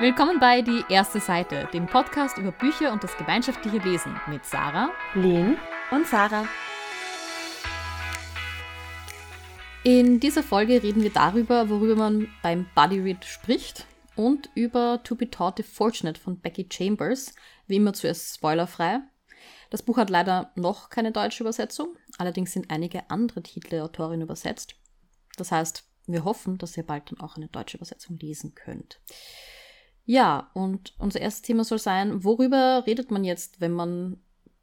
Willkommen bei Die erste Seite, dem Podcast über Bücher und das gemeinschaftliche Lesen mit Sarah, Lynn und Sarah. In dieser Folge reden wir darüber, worüber man beim Buddy Read spricht und über To Be Taught If Fortunate von Becky Chambers, wie immer zuerst spoilerfrei. Das Buch hat leider noch keine deutsche Übersetzung, allerdings sind einige andere Titel der Autorin übersetzt. Das heißt, wir hoffen, dass ihr bald dann auch eine deutsche Übersetzung lesen könnt. Ja, und unser erstes Thema soll sein, worüber redet man jetzt, wenn man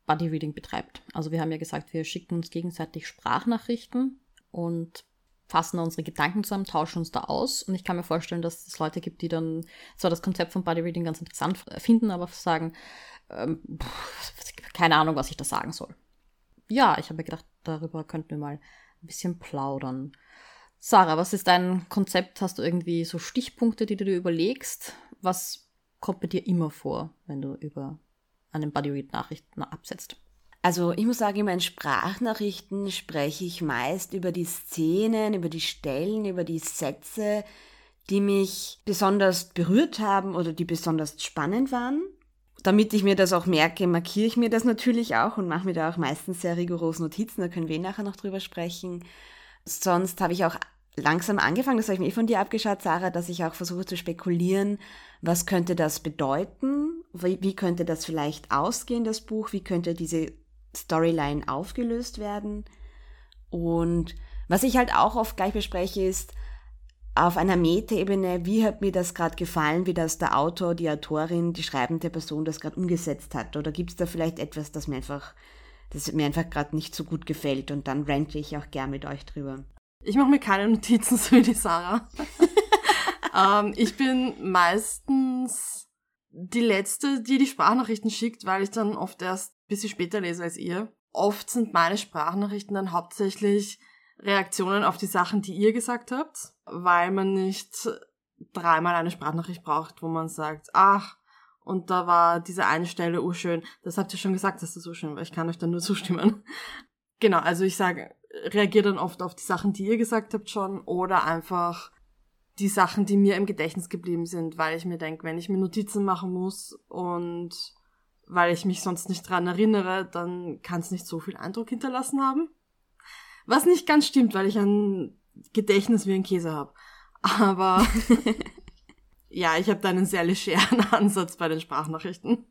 Buddy Reading betreibt? Also wir haben ja gesagt, wir schicken uns gegenseitig Sprachnachrichten und fassen unsere Gedanken zusammen, tauschen uns da aus. Und ich kann mir vorstellen, dass es Leute gibt, die dann zwar das Konzept von Buddy Reading ganz interessant finden, aber sagen, ähm, keine Ahnung, was ich da sagen soll. Ja, ich habe mir gedacht, darüber könnten wir mal ein bisschen plaudern. Sarah, was ist dein Konzept? Hast du irgendwie so Stichpunkte, die du dir überlegst? Was kommt bei dir immer vor, wenn du über einen Bodyread-Nachrichten absetzt? Also ich muss sagen, in meinen Sprachnachrichten spreche ich meist über die Szenen, über die Stellen, über die Sätze, die mich besonders berührt haben oder die besonders spannend waren. Damit ich mir das auch merke, markiere ich mir das natürlich auch und mache mir da auch meistens sehr rigoros Notizen, da können wir nachher noch drüber sprechen. Sonst habe ich auch langsam angefangen, das habe ich mir eh von dir abgeschaut, Sarah, dass ich auch versuche zu spekulieren, was könnte das bedeuten, wie, wie könnte das vielleicht ausgehen, das Buch, wie könnte diese Storyline aufgelöst werden. Und was ich halt auch oft gleich bespreche, ist auf einer Metaebene, wie hat mir das gerade gefallen, wie das der Autor, die Autorin, die schreibende Person das gerade umgesetzt hat. Oder gibt es da vielleicht etwas, das mir einfach, das mir einfach gerade nicht so gut gefällt und dann rente ich auch gern mit euch drüber. Ich mache mir keine Notizen, so wie die Sarah. ähm, ich bin meistens die Letzte, die die Sprachnachrichten schickt, weil ich dann oft erst ein bisschen später lese als ihr. Oft sind meine Sprachnachrichten dann hauptsächlich Reaktionen auf die Sachen, die ihr gesagt habt, weil man nicht dreimal eine Sprachnachricht braucht, wo man sagt, ach, und da war diese eine Stelle urschön. Das habt ihr schon gesagt, dass das so schön war. Ich kann euch dann nur zustimmen. Genau, also ich sage, reagiere dann oft auf die Sachen, die ihr gesagt habt schon, oder einfach die Sachen, die mir im Gedächtnis geblieben sind, weil ich mir denke, wenn ich mir Notizen machen muss und weil ich mich sonst nicht dran erinnere, dann kann es nicht so viel Eindruck hinterlassen haben. Was nicht ganz stimmt, weil ich ein Gedächtnis wie ein Käse habe. Aber ja, ich habe da einen sehr legeren Ansatz bei den Sprachnachrichten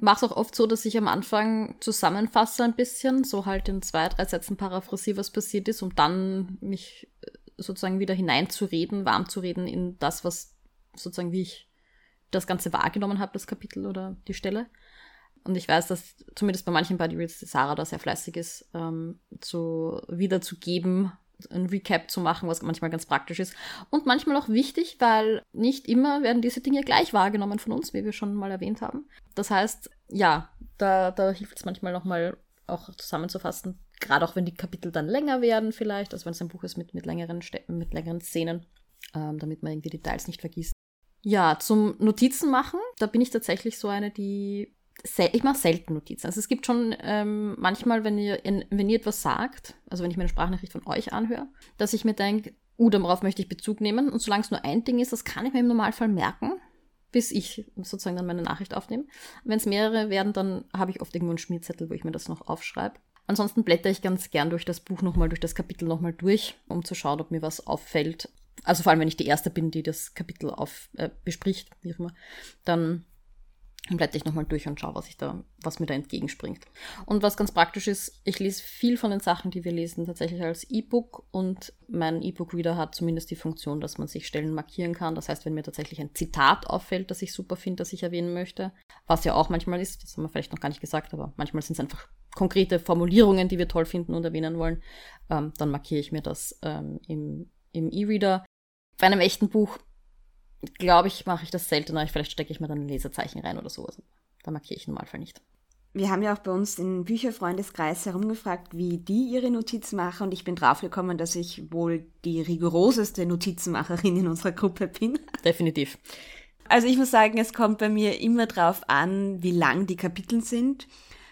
mache es auch oft so, dass ich am Anfang zusammenfasse ein bisschen, so halt in zwei, drei Sätzen paraphrasiere, was passiert ist, um dann mich äh, sozusagen wieder hineinzureden, warm zu reden in das, was sozusagen, wie ich das Ganze wahrgenommen habe, das Kapitel oder die Stelle. Und ich weiß, dass zumindest bei manchen Body Reads Sarah da sehr fleißig ist, ähm, zu wiederzugeben, ein Recap zu machen, was manchmal ganz praktisch ist. Und manchmal auch wichtig, weil nicht immer werden diese Dinge gleich wahrgenommen von uns, wie wir schon mal erwähnt haben. Das heißt, ja, da, da hilft es manchmal nochmal auch zusammenzufassen, gerade auch wenn die Kapitel dann länger werden vielleicht, also wenn es ein Buch ist mit, mit, längeren, mit längeren Szenen, ähm, damit man irgendwie Details nicht vergisst. Ja, zum Notizen machen, da bin ich tatsächlich so eine, die ich mache selten Notizen. Also es gibt schon ähm, manchmal, wenn ihr, in, wenn ihr etwas sagt, also wenn ich mir eine Sprachnachricht von euch anhöre, dass ich mir denke, uh, darauf möchte ich Bezug nehmen. Und solange es nur ein Ding ist, das kann ich mir im Normalfall merken, bis ich sozusagen dann meine Nachricht aufnehme. Wenn es mehrere werden, dann habe ich oft irgendwo einen Schmierzettel, wo ich mir das noch aufschreibe. Ansonsten blätter ich ganz gern durch das Buch nochmal, durch das Kapitel nochmal durch, um zu schauen, ob mir was auffällt. Also vor allem, wenn ich die Erste bin, die das Kapitel auf, äh, bespricht, wie auch immer, dann dann blätter ich nochmal durch und schaue, was, ich da, was mir da entgegenspringt. Und was ganz praktisch ist, ich lese viel von den Sachen, die wir lesen, tatsächlich als E-Book und mein E-Book-Reader hat zumindest die Funktion, dass man sich Stellen markieren kann. Das heißt, wenn mir tatsächlich ein Zitat auffällt, das ich super finde, das ich erwähnen möchte, was ja auch manchmal ist, das haben wir vielleicht noch gar nicht gesagt, aber manchmal sind es einfach konkrete Formulierungen, die wir toll finden und erwähnen wollen, ähm, dann markiere ich mir das ähm, im, im E-Reader. Bei einem echten Buch glaube ich, mache ich das seltener. Vielleicht stecke ich mir dann ein Lesezeichen rein oder so. Also, da markiere ich im Normalfall nicht. Wir haben ja auch bei uns im Bücherfreundeskreis herumgefragt, wie die ihre Notizen machen und ich bin draufgekommen, dass ich wohl die rigoroseste Notizenmacherin in unserer Gruppe bin. Definitiv. Also ich muss sagen, es kommt bei mir immer drauf an, wie lang die Kapitel sind.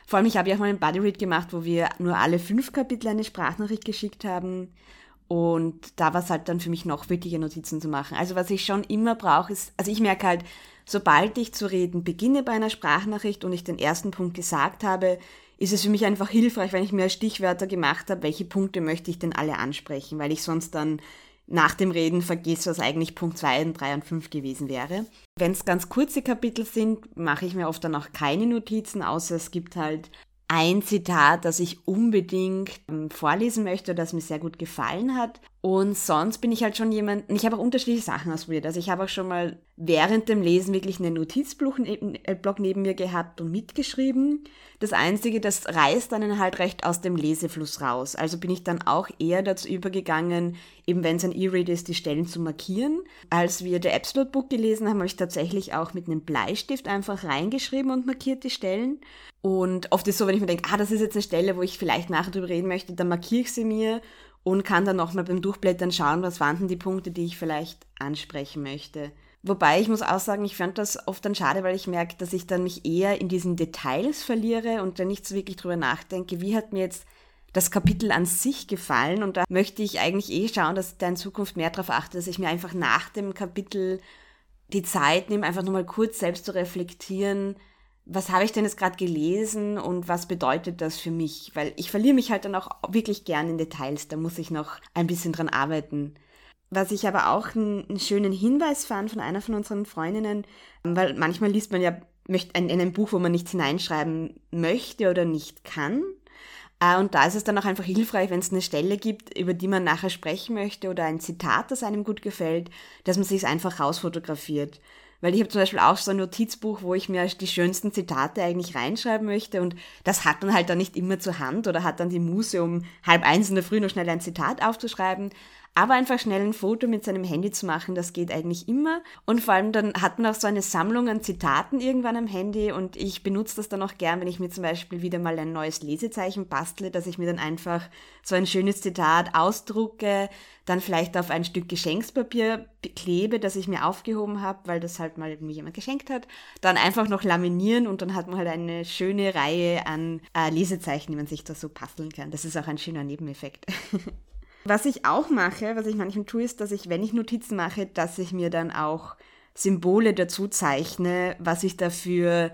Vor allem, ich habe ja auch mal einen Bodyread gemacht, wo wir nur alle fünf Kapitel eine Sprachnachricht geschickt haben. Und da war es halt dann für mich noch wichtiger, Notizen zu machen. Also was ich schon immer brauche, ist, also ich merke halt, sobald ich zu reden beginne bei einer Sprachnachricht und ich den ersten Punkt gesagt habe, ist es für mich einfach hilfreich, wenn ich mir Stichwörter gemacht habe, welche Punkte möchte ich denn alle ansprechen, weil ich sonst dann nach dem Reden vergesse, was eigentlich Punkt 2, 3 und 5 gewesen wäre. Wenn es ganz kurze Kapitel sind, mache ich mir oft dann auch keine Notizen, außer es gibt halt ein Zitat, das ich unbedingt ähm, vorlesen möchte, das mir sehr gut gefallen hat. Und sonst bin ich halt schon jemand, ich habe auch unterschiedliche Sachen ausprobiert. Also ich habe auch schon mal während dem Lesen wirklich einen Notizblock äh, neben mir gehabt und mitgeschrieben. Das Einzige, das reißt dann halt recht aus dem Lesefluss raus. Also bin ich dann auch eher dazu übergegangen, eben wenn es ein E-Reader ist, die Stellen zu markieren. Als wir der Absolute Book gelesen haben, habe ich tatsächlich auch mit einem Bleistift einfach reingeschrieben und markiert die Stellen. Und oft ist es so, wenn ich mir denke, ah, das ist jetzt eine Stelle, wo ich vielleicht nachher drüber reden möchte, dann markiere ich sie mir und kann dann nochmal beim Durchblättern schauen, was waren denn die Punkte, die ich vielleicht ansprechen möchte. Wobei ich muss auch sagen, ich fand das oft dann schade, weil ich merke, dass ich dann mich eher in diesen Details verliere und dann nicht so wirklich drüber nachdenke, wie hat mir jetzt das Kapitel an sich gefallen. Und da möchte ich eigentlich eh schauen, dass ich da in Zukunft mehr darauf achte, dass ich mir einfach nach dem Kapitel die Zeit nehme, einfach nochmal kurz selbst zu reflektieren, was habe ich denn jetzt gerade gelesen und was bedeutet das für mich? Weil ich verliere mich halt dann auch wirklich gern in Details, da muss ich noch ein bisschen dran arbeiten. Was ich aber auch einen, schönen Hinweis fand von einer von unseren Freundinnen, weil manchmal liest man ja in einem Buch, wo man nichts hineinschreiben möchte oder nicht kann. Äh, und da ist es dann auch einfach hilfreich, wenn es eine Stelle gibt, über die man nachher sprechen möchte oder ein Zitat, das einem gut gefällt, dass man sich einfach rausfotografiert. Weil ich habe zum Beispiel auch so ein Notizbuch, wo ich mir die schönsten Zitate eigentlich reinschreiben möchte und das hat man halt dann nicht immer zur Hand oder hat dann die Muse, um halb eins in der Früh noch schnell ein Zitat aufzuschreiben. Aber einfach schnell ein Foto mit seinem Handy zu machen, das geht eigentlich immer. Und vor allem dann hat man auch so eine Sammlung an Zitaten irgendwann am Handy und ich benutze das dann auch gern, wenn ich mir zum Beispiel wieder mal ein neues Lesezeichen bastle, dass ich mir dann einfach so ein schönes Zitat ausdrucke, dann vielleicht auf ein Stück Geschenkspapier klebe, das ich mir aufgehoben habe, weil das halt mal mir jemand geschenkt hat, dann einfach noch laminieren und dann hat man halt eine schöne Reihe an äh, Lesezeichen, die man sich da so basteln kann. Das ist auch ein schöner Nebeneffekt. Was ich auch mache, was ich manchmal tue, ist, dass ich, wenn ich Notizen mache, dass ich mir dann auch Symbole dazu zeichne, was ich dafür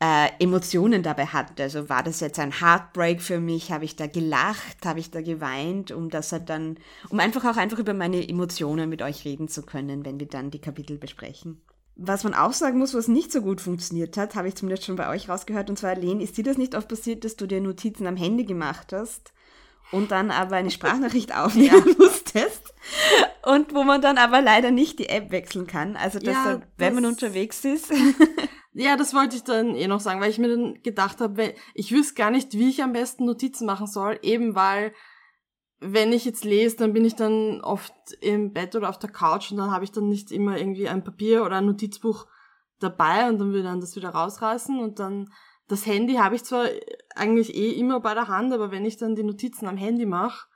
äh, Emotionen dabei hatte. Also war das jetzt ein Heartbreak für mich? Habe ich da gelacht? Habe ich da geweint? Um das halt dann, um einfach auch einfach über meine Emotionen mit euch reden zu können, wenn wir dann die Kapitel besprechen. Was man auch sagen muss, was nicht so gut funktioniert hat, habe ich zumindest schon bei euch rausgehört, und zwar, Lehn, ist dir das nicht oft passiert, dass du dir Notizen am Handy gemacht hast und dann aber eine Sprachnachricht aufnehmen ja. musstest und wo man dann aber leider nicht die App wechseln kann. Also dass ja, dann, wenn das man unterwegs ist. ja, das wollte ich dann eh noch sagen, weil ich mir dann gedacht habe, ich wüsste gar nicht, wie ich am besten Notizen machen soll, eben weil wenn ich jetzt lese, dann bin ich dann oft im Bett oder auf der Couch und dann habe ich dann nicht immer irgendwie ein Papier oder ein Notizbuch dabei und dann will dann das wieder rausreißen und dann das Handy habe ich zwar eigentlich eh immer bei der Hand, aber wenn ich dann die Notizen am Handy mache,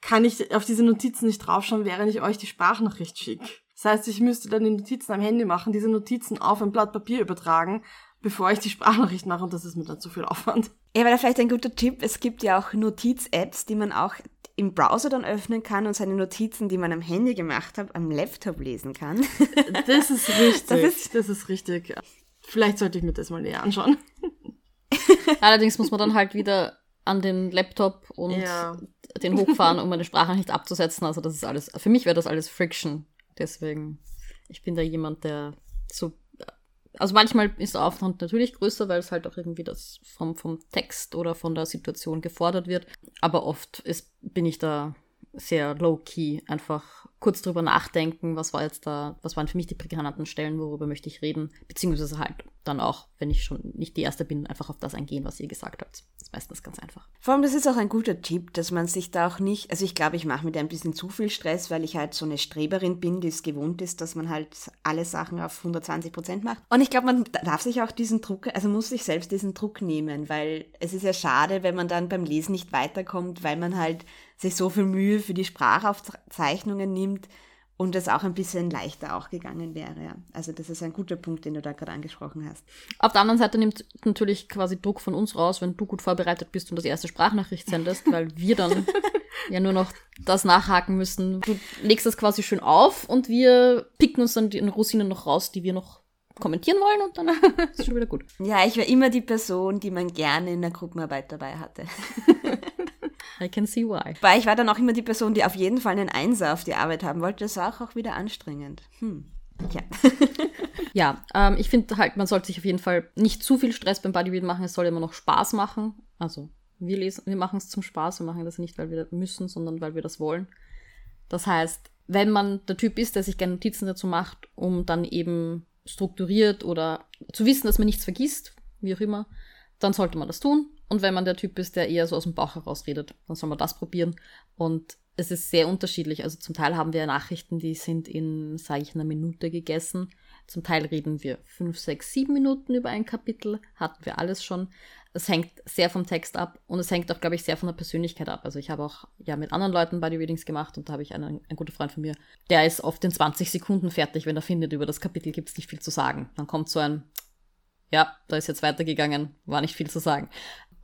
kann ich auf diese Notizen nicht draufschauen, während ich euch die Sprachnachricht schicke. Das heißt, ich müsste dann die Notizen am Handy machen, diese Notizen auf ein Blatt Papier übertragen, bevor ich die Sprachnachricht mache und das ist mir dann zu viel Aufwand. Ja, weil vielleicht ein guter Tipp, es gibt ja auch Notiz-Apps, die man auch im Browser dann öffnen kann und seine Notizen, die man am Handy gemacht hat, am Laptop lesen kann. Das ist richtig. Das ist, das ist richtig. Vielleicht sollte ich mir das mal näher anschauen. Allerdings muss man dann halt wieder an den Laptop und ja. den hochfahren, um meine Sprache nicht abzusetzen. Also das ist alles, für mich wäre das alles Friction. Deswegen, ich bin da jemand, der so, also manchmal ist der Aufwand natürlich größer, weil es halt auch irgendwie das vom, vom Text oder von der Situation gefordert wird. Aber oft ist, bin ich da sehr low-key, einfach kurz drüber nachdenken, was war jetzt da, was waren für mich die prägnanten Stellen, worüber möchte ich reden, beziehungsweise halt dann auch, wenn ich schon nicht die Erste bin, einfach auf das eingehen, was ihr gesagt habt. Das ist meistens ganz einfach. Vor allem, das ist auch ein guter Tipp, dass man sich da auch nicht, also ich glaube, ich mache mir da ein bisschen zu viel Stress, weil ich halt so eine Streberin bin, die es gewohnt ist, dass man halt alle Sachen auf 120 Prozent macht. Und ich glaube, man darf sich auch diesen Druck, also muss sich selbst diesen Druck nehmen, weil es ist ja schade, wenn man dann beim Lesen nicht weiterkommt, weil man halt sich so viel Mühe für die Sprachaufzeichnungen nimmt, und es auch ein bisschen leichter auch gegangen wäre. Also das ist ein guter Punkt, den du da gerade angesprochen hast. Auf der anderen Seite nimmt natürlich quasi Druck von uns raus, wenn du gut vorbereitet bist und das erste Sprachnachricht sendest, weil wir dann ja nur noch das nachhaken müssen. Du legst das quasi schön auf und wir picken uns dann die Rosinen noch raus, die wir noch kommentieren wollen und dann ist es schon wieder gut. Ja, ich war immer die Person, die man gerne in der Gruppenarbeit dabei hatte. I can see why. Weil ich war dann auch immer die Person, die auf jeden Fall einen Einser auf die Arbeit haben wollte. Das war auch, auch wieder anstrengend. Hm. Ja. ja, ähm, ich finde halt, man sollte sich auf jeden Fall nicht zu viel Stress beim Bodybuilding machen. Es soll immer noch Spaß machen. Also wir, lesen, wir machen es zum Spaß. Wir machen das nicht, weil wir müssen, sondern weil wir das wollen. Das heißt, wenn man der Typ ist, der sich gerne Notizen dazu macht, um dann eben strukturiert oder zu wissen, dass man nichts vergisst, wie auch immer, dann sollte man das tun. Und wenn man der Typ ist, der eher so aus dem Bauch heraus redet, dann soll man das probieren. Und es ist sehr unterschiedlich. Also zum Teil haben wir Nachrichten, die sind in, sage ich, einer Minute gegessen. Zum Teil reden wir fünf, sechs, sieben Minuten über ein Kapitel. Hatten wir alles schon. Es hängt sehr vom Text ab und es hängt auch, glaube ich, sehr von der Persönlichkeit ab. Also ich habe auch ja mit anderen Leuten Body Readings gemacht und da habe ich einen, einen guten Freund von mir, der ist oft in 20 Sekunden fertig, wenn er findet, über das Kapitel gibt es nicht viel zu sagen. Dann kommt so ein, ja, da ist jetzt weitergegangen, war nicht viel zu sagen.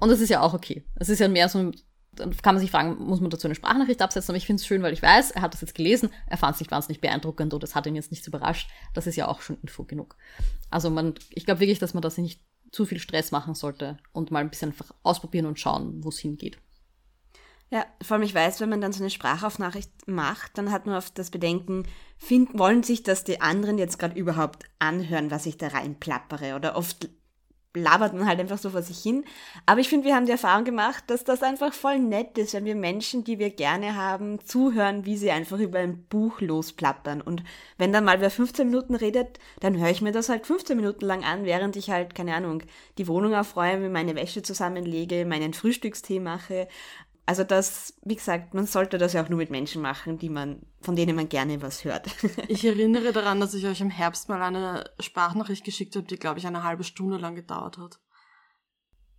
Und das ist ja auch okay. Es ist ja mehr so dann kann man sich fragen, muss man dazu eine Sprachnachricht absetzen? Aber ich finde es schön, weil ich weiß, er hat das jetzt gelesen, er fand es nicht wahnsinnig beeindruckend oder es hat ihn jetzt nichts überrascht. Das ist ja auch schon Info genug. Also man, ich glaube wirklich, dass man das nicht zu viel Stress machen sollte und mal ein bisschen einfach ausprobieren und schauen, wo es hingeht. Ja, vor allem ich weiß, wenn man dann so eine Sprachaufnachricht macht, dann hat man oft das Bedenken, find, wollen sich das die anderen jetzt gerade überhaupt anhören, was ich da reinplappere? Oder oft labert man halt einfach so vor sich hin. Aber ich finde, wir haben die Erfahrung gemacht, dass das einfach voll nett ist, wenn wir Menschen, die wir gerne haben, zuhören, wie sie einfach über ein Buch losplappern. Und wenn dann mal wer 15 Minuten redet, dann höre ich mir das halt 15 Minuten lang an, während ich halt, keine Ahnung, die Wohnung aufräume, meine Wäsche zusammenlege, meinen Frühstückstee mache. Also das, wie gesagt, man sollte das ja auch nur mit Menschen machen, die man, von denen man gerne was hört. ich erinnere daran, dass ich euch im Herbst mal eine Sprachnachricht geschickt habe, die, glaube ich, eine halbe Stunde lang gedauert hat.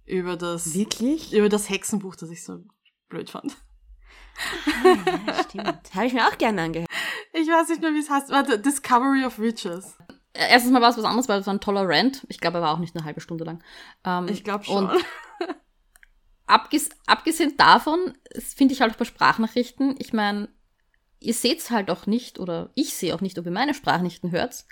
Über das. Wirklich? Über das Hexenbuch, das ich so blöd fand. Ah, ja, stimmt. Habe ich mir auch gerne angehört. Ich weiß nicht mehr, wie es heißt. Warte, Discovery of Riches. Erstens mal war es was anderes, weil es war ein toller Rant. Ich glaube, er war auch nicht eine halbe Stunde lang. Ähm, ich glaube schon. Abges abgesehen davon, finde ich halt auch bei Sprachnachrichten, ich meine, ihr seht halt auch nicht oder ich sehe auch nicht, ob ihr meine Sprachnachrichten hört.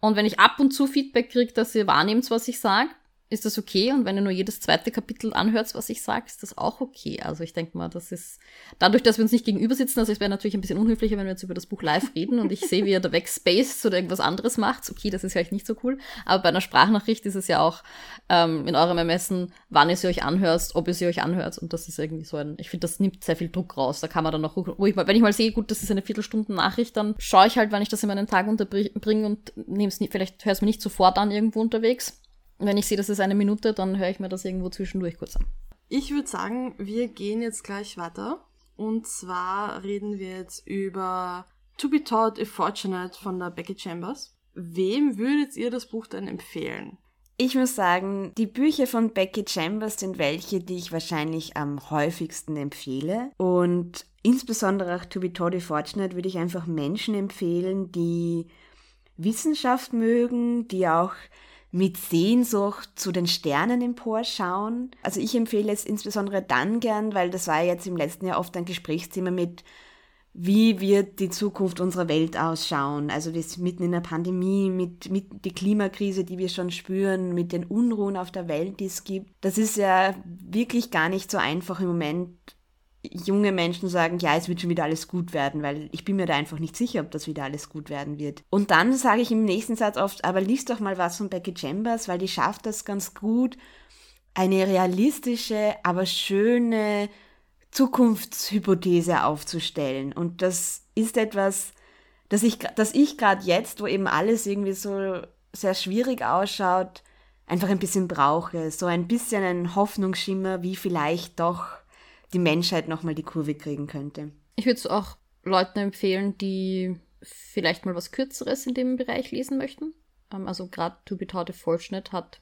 Und wenn ich ab und zu Feedback kriege, dass ihr wahrnehmt, was ich sage, ist das okay. Und wenn ihr nur jedes zweite Kapitel anhört, was ich sage, ist das auch okay. Also ich denke mal, das ist dadurch, dass wir uns nicht gegenüber sitzen, also es wäre natürlich ein bisschen unhöflicher, wenn wir jetzt über das Buch live reden und ich sehe, wie ihr da wegspaced oder irgendwas anderes macht. Okay, das ist vielleicht nicht so cool. Aber bei einer Sprachnachricht ist es ja auch ähm, in eurem Ermessen, wann ihr sie euch anhört, ob ihr sie euch anhört. Und das ist irgendwie so ein, ich finde, das nimmt sehr viel Druck raus. Da kann man dann wo ich mal, wenn ich mal sehe, gut, das ist eine Viertelstunden Nachricht, dann schaue ich halt, wann ich das in meinen Tag unterbringe und nehme es nicht, vielleicht höre es mir nicht sofort an irgendwo unterwegs wenn ich sehe, das ist eine Minute, dann höre ich mir das irgendwo zwischendurch kurz an. Ich würde sagen, wir gehen jetzt gleich weiter. Und zwar reden wir jetzt über To Be Taught If Fortunate von der Becky Chambers. Wem würdet ihr das Buch denn empfehlen? Ich muss sagen, die Bücher von Becky Chambers sind welche, die ich wahrscheinlich am häufigsten empfehle. Und insbesondere auch To Be Taught If Fortunate würde ich einfach Menschen empfehlen, die Wissenschaft mögen, die auch mit Sehnsucht zu den Sternen emporschauen. Also ich empfehle es insbesondere dann gern, weil das war jetzt im letzten Jahr oft ein Gesprächsthema mit, wie wird die Zukunft unserer Welt ausschauen? Also wir sind mitten in der Pandemie, mit, mit der Klimakrise, die wir schon spüren, mit den Unruhen auf der Welt, die es gibt. Das ist ja wirklich gar nicht so einfach im Moment junge Menschen sagen, ja, es wird schon wieder alles gut werden, weil ich bin mir da einfach nicht sicher, ob das wieder alles gut werden wird. Und dann sage ich im nächsten Satz oft, aber liest doch mal was von Becky Chambers, weil die schafft das ganz gut, eine realistische, aber schöne Zukunftshypothese aufzustellen. Und das ist etwas, das ich, das ich gerade jetzt, wo eben alles irgendwie so sehr schwierig ausschaut, einfach ein bisschen brauche. So ein bisschen ein Hoffnungsschimmer, wie vielleicht doch die Menschheit nochmal die Kurve kriegen könnte. Ich würde es auch Leuten empfehlen, die vielleicht mal was Kürzeres in dem Bereich lesen möchten. Ähm, also gerade To Be Taught Fortunate hat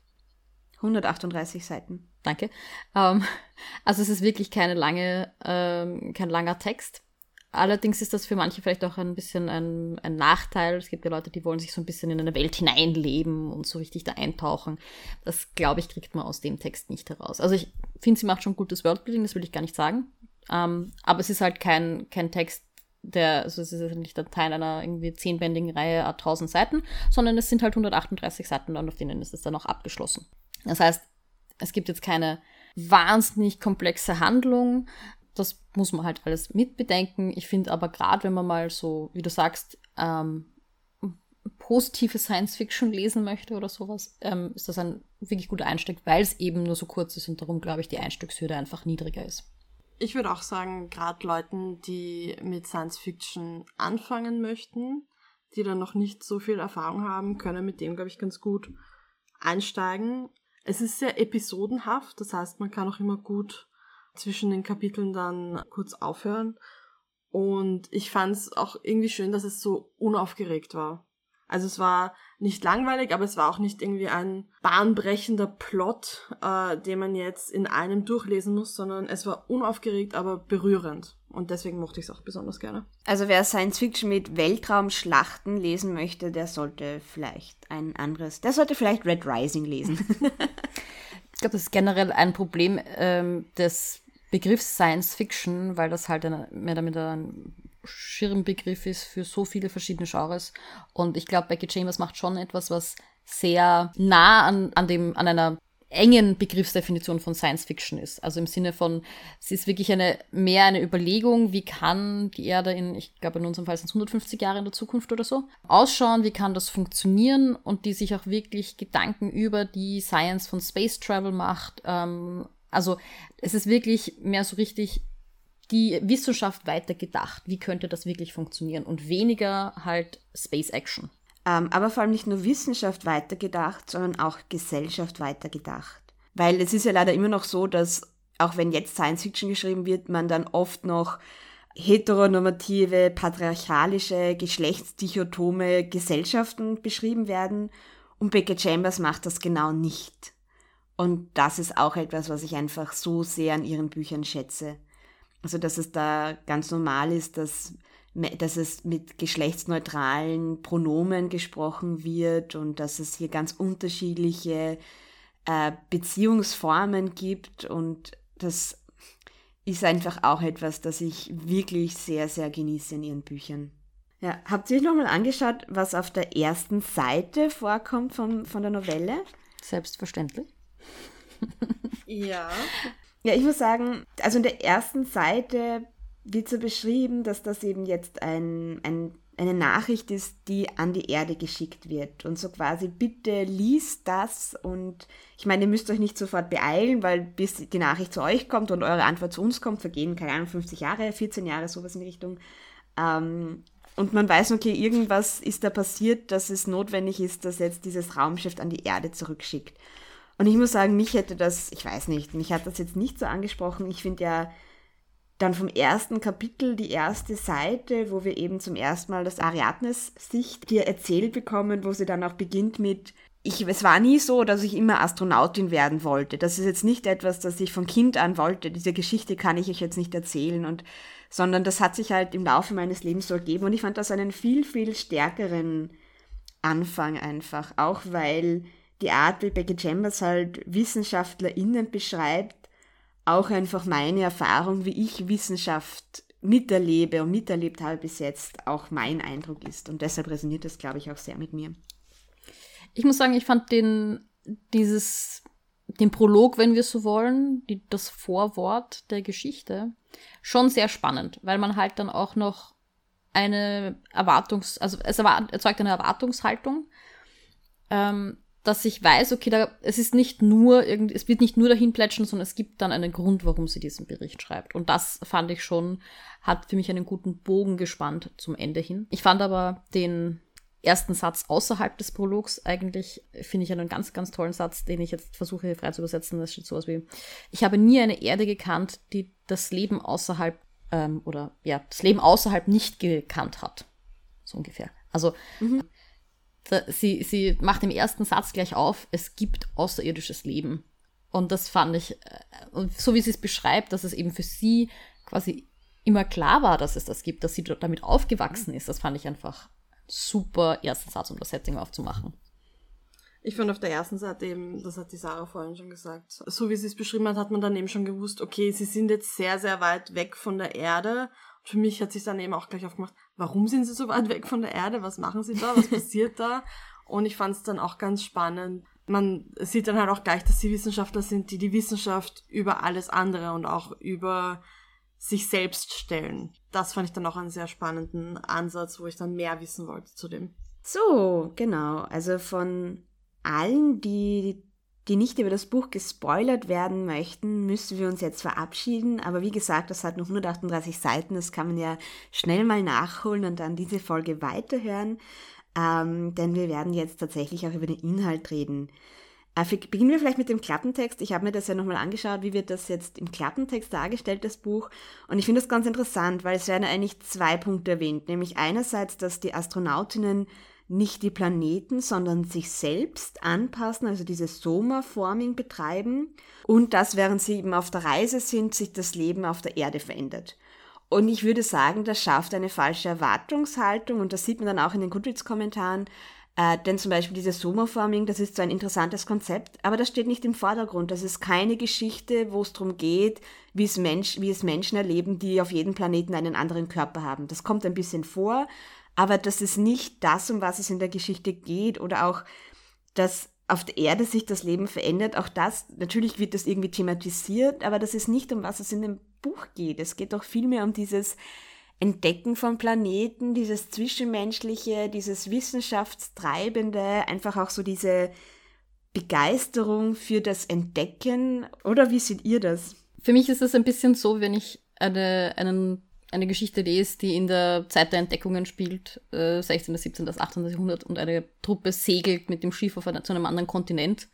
138 Seiten. Danke. Ähm, also es ist wirklich keine lange, ähm, kein langer Text. Allerdings ist das für manche vielleicht auch ein bisschen ein, ein, Nachteil. Es gibt ja Leute, die wollen sich so ein bisschen in eine Welt hineinleben und so richtig da eintauchen. Das, glaube ich, kriegt man aus dem Text nicht heraus. Also ich finde, sie macht schon gutes Worldbuilding, das will ich gar nicht sagen. Ähm, aber es ist halt kein, kein Text, der, also es ist nicht der Teil einer irgendwie zehnbändigen Reihe a 1000 Seiten, sondern es sind halt 138 Seiten und auf denen ist es dann auch abgeschlossen. Das heißt, es gibt jetzt keine wahnsinnig komplexe Handlung. Das muss man halt alles mitbedenken. Ich finde aber gerade, wenn man mal so, wie du sagst, ähm, positive Science Fiction lesen möchte oder sowas, ähm, ist das ein wirklich guter Einstieg, weil es eben nur so kurz ist und darum, glaube ich, die Einstiegshürde einfach niedriger ist. Ich würde auch sagen, gerade Leuten, die mit Science Fiction anfangen möchten, die dann noch nicht so viel Erfahrung haben, können mit dem, glaube ich, ganz gut einsteigen. Es ist sehr episodenhaft, das heißt, man kann auch immer gut zwischen den Kapiteln dann kurz aufhören. Und ich fand es auch irgendwie schön, dass es so unaufgeregt war. Also es war nicht langweilig, aber es war auch nicht irgendwie ein bahnbrechender Plot, äh, den man jetzt in einem durchlesen muss, sondern es war unaufgeregt, aber berührend. Und deswegen mochte ich es auch besonders gerne. Also wer Science Fiction mit Weltraumschlachten lesen möchte, der sollte vielleicht ein anderes, der sollte vielleicht Red Rising lesen. ich glaube, das ist generell ein Problem ähm, des Begriffs Science Fiction, weil das halt mehr damit ein Schirmbegriff ist für so viele verschiedene Genres. Und ich glaube, Becky Chambers macht schon etwas, was sehr nah an, an, dem, an einer engen Begriffsdefinition von Science Fiction ist. Also im Sinne von, es ist wirklich eine, mehr eine Überlegung, wie kann die Erde in, ich glaube in unserem Fall sind es 150 Jahre in der Zukunft oder so, ausschauen, wie kann das funktionieren und die sich auch wirklich Gedanken über die Science von Space Travel macht. Ähm, also es ist wirklich mehr so richtig die Wissenschaft weitergedacht. Wie könnte das wirklich funktionieren? Und weniger halt Space Action. Ähm, aber vor allem nicht nur Wissenschaft weitergedacht, sondern auch Gesellschaft weitergedacht. Weil es ist ja leider immer noch so, dass auch wenn jetzt Science Fiction geschrieben wird, man dann oft noch heteronormative, patriarchalische, geschlechtsdichotome Gesellschaften beschrieben werden. Und Beckett Chambers macht das genau nicht. Und das ist auch etwas, was ich einfach so sehr an ihren Büchern schätze. Also, dass es da ganz normal ist, dass, dass es mit geschlechtsneutralen Pronomen gesprochen wird und dass es hier ganz unterschiedliche äh, Beziehungsformen gibt. Und das ist einfach auch etwas, das ich wirklich sehr, sehr genieße in ihren Büchern. Ja, habt ihr euch nochmal angeschaut, was auf der ersten Seite vorkommt von, von der Novelle? Selbstverständlich. Ja. Ja, ich muss sagen, also in der ersten Seite wird so beschrieben, dass das eben jetzt ein, ein, eine Nachricht ist, die an die Erde geschickt wird. Und so quasi, bitte liest das und ich meine, ihr müsst euch nicht sofort beeilen, weil bis die Nachricht zu euch kommt und eure Antwort zu uns kommt, vergehen, keine Ahnung, 50 Jahre, 14 Jahre, sowas in die Richtung. Ähm, und man weiß, okay, irgendwas ist da passiert, dass es notwendig ist, dass jetzt dieses Raumschiff an die Erde zurückschickt. Und ich muss sagen, mich hätte das, ich weiß nicht, mich hat das jetzt nicht so angesprochen. Ich finde ja dann vom ersten Kapitel die erste Seite, wo wir eben zum ersten Mal das Ariadnes-Sicht hier erzählt bekommen, wo sie dann auch beginnt mit, ich, es war nie so, dass ich immer Astronautin werden wollte. Das ist jetzt nicht etwas, das ich von Kind an wollte. Diese Geschichte kann ich euch jetzt nicht erzählen und, sondern das hat sich halt im Laufe meines Lebens so ergeben und ich fand das einen viel, viel stärkeren Anfang einfach. Auch weil die Art, wie Becky Chambers halt WissenschaftlerInnen beschreibt, auch einfach meine Erfahrung, wie ich Wissenschaft miterlebe und miterlebt habe bis jetzt, auch mein Eindruck ist. Und deshalb resoniert das, glaube ich, auch sehr mit mir. Ich muss sagen, ich fand den, dieses, den Prolog, wenn wir so wollen, die, das Vorwort der Geschichte, schon sehr spannend, weil man halt dann auch noch eine Erwartungs-, also es erzeugt eine Erwartungshaltung, ähm, dass ich weiß, okay, da, es ist nicht nur irgendwie, es wird nicht nur dahin plätschern, sondern es gibt dann einen Grund, warum sie diesen Bericht schreibt. Und das fand ich schon, hat für mich einen guten Bogen gespannt zum Ende hin. Ich fand aber den ersten Satz außerhalb des Prologs eigentlich, finde ich einen ganz, ganz tollen Satz, den ich jetzt versuche frei zu übersetzen. Das steht sowas wie, ich habe nie eine Erde gekannt, die das Leben außerhalb, ähm, oder ja, das Leben außerhalb nicht gekannt hat. So ungefähr. Also, mhm sie, sie macht im ersten Satz gleich auf, es gibt außerirdisches Leben. Und das fand ich, äh, und so wie sie es beschreibt, dass es eben für sie quasi immer klar war, dass es das gibt, dass sie damit aufgewachsen ist, das fand ich einfach super ersten Satz, um das Setting aufzumachen. Ich fand auf der ersten Seite eben, das hat die Sarah vorhin schon gesagt, so wie sie es beschrieben hat, hat man dann eben schon gewusst, okay, sie sind jetzt sehr, sehr weit weg von der Erde. Und für mich hat sich dann eben auch gleich aufgemacht, warum sind sie so weit weg von der Erde? Was machen sie da? Was passiert da? Und ich fand es dann auch ganz spannend. Man sieht dann halt auch gleich, dass sie Wissenschaftler sind, die die Wissenschaft über alles andere und auch über sich selbst stellen. Das fand ich dann auch einen sehr spannenden Ansatz, wo ich dann mehr wissen wollte zu dem. So, genau. Also von allen, die, die nicht über das Buch gespoilert werden möchten, müssen wir uns jetzt verabschieden. Aber wie gesagt, das hat noch 138 Seiten, das kann man ja schnell mal nachholen und dann diese Folge weiterhören. Ähm, denn wir werden jetzt tatsächlich auch über den Inhalt reden. Äh, beginnen wir vielleicht mit dem Klappentext. Ich habe mir das ja nochmal angeschaut, wie wird das jetzt im Klappentext dargestellt, das Buch. Und ich finde das ganz interessant, weil es werden eigentlich zwei Punkte erwähnt. Nämlich einerseits, dass die Astronautinnen nicht die Planeten, sondern sich selbst anpassen, also dieses Soma-Forming betreiben und dass während sie eben auf der Reise sind, sich das Leben auf der Erde verändert. Und ich würde sagen, das schafft eine falsche Erwartungshaltung und das sieht man dann auch in den Goodreads-Kommentaren, äh, denn zum Beispiel dieses Soma-Forming, das ist so ein interessantes Konzept, aber das steht nicht im Vordergrund. Das ist keine Geschichte, wo es darum geht, wie es, Mensch, wie es Menschen erleben, die auf jedem Planeten einen anderen Körper haben. Das kommt ein bisschen vor, aber das ist nicht das, um was es in der Geschichte geht oder auch, dass auf der Erde sich das Leben verändert. Auch das, natürlich wird das irgendwie thematisiert, aber das ist nicht, um was es in dem Buch geht. Es geht doch vielmehr um dieses Entdecken von Planeten, dieses Zwischenmenschliche, dieses Wissenschaftstreibende, einfach auch so diese Begeisterung für das Entdecken. Oder wie seht ihr das? Für mich ist es ein bisschen so, wenn ich eine, einen eine Geschichte lese, die in der Zeit der Entdeckungen spielt, äh, 16., 17., 18. Jahrhundert, und eine Truppe segelt mit dem Schiff auf eine, zu einem anderen Kontinent,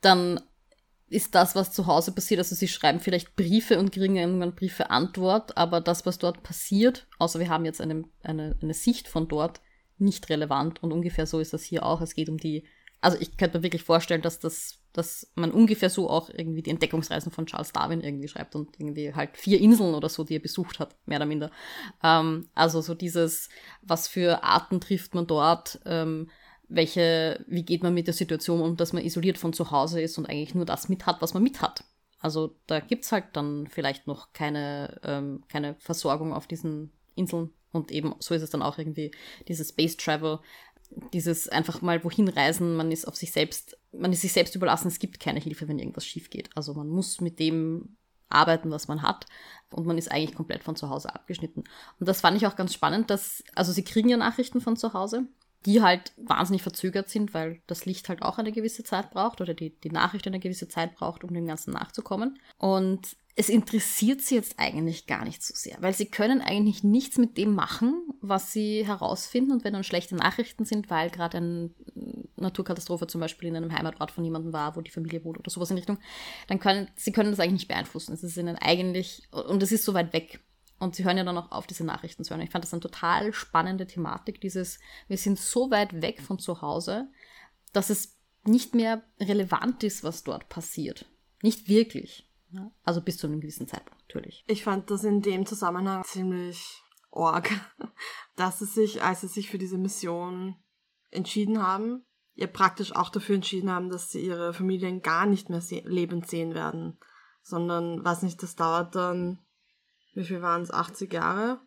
dann ist das, was zu Hause passiert, also sie schreiben vielleicht Briefe und kriegen irgendwann Briefe Antwort, aber das, was dort passiert, außer wir haben jetzt eine, eine, eine Sicht von dort, nicht relevant und ungefähr so ist das hier auch. Es geht um die also ich könnte mir wirklich vorstellen, dass das, dass man ungefähr so auch irgendwie die Entdeckungsreisen von Charles Darwin irgendwie schreibt und irgendwie halt vier Inseln oder so, die er besucht hat, mehr oder minder. Ähm, also so dieses, was für Arten trifft man dort, ähm, welche, wie geht man mit der Situation um, dass man isoliert von zu Hause ist und eigentlich nur das mit hat, was man mit hat. Also da gibt's halt dann vielleicht noch keine, ähm, keine Versorgung auf diesen Inseln. Und eben so ist es dann auch irgendwie dieses Space Travel, dieses einfach mal wohin reisen, man ist auf sich selbst, man ist sich selbst überlassen, es gibt keine Hilfe, wenn irgendwas schief geht. Also man muss mit dem arbeiten, was man hat und man ist eigentlich komplett von zu Hause abgeschnitten. Und das fand ich auch ganz spannend, dass, also sie kriegen ja Nachrichten von zu Hause, die halt wahnsinnig verzögert sind, weil das Licht halt auch eine gewisse Zeit braucht oder die, die Nachricht eine gewisse Zeit braucht, um dem Ganzen nachzukommen. Und es interessiert sie jetzt eigentlich gar nicht so sehr, weil sie können eigentlich nichts mit dem machen, was sie herausfinden. Und wenn dann schlechte Nachrichten sind, weil gerade eine Naturkatastrophe zum Beispiel in einem Heimatort von jemandem war, wo die Familie wohnt oder sowas in Richtung, dann können sie können das eigentlich nicht beeinflussen. Es ist ihnen eigentlich, und es ist so weit weg. Und sie hören ja dann auch auf, diese Nachrichten zu hören. Ich fand das eine total spannende Thematik, dieses, wir sind so weit weg von zu Hause, dass es nicht mehr relevant ist, was dort passiert. Nicht wirklich. Also bis zu einem gewissen Zeitpunkt natürlich. Ich fand das in dem Zusammenhang ziemlich org, dass sie sich, als sie sich für diese Mission entschieden haben, ja praktisch auch dafür entschieden haben, dass sie ihre Familien gar nicht mehr se lebend sehen werden, sondern, weiß nicht, das dauert dann, wie viel waren es, 80 Jahre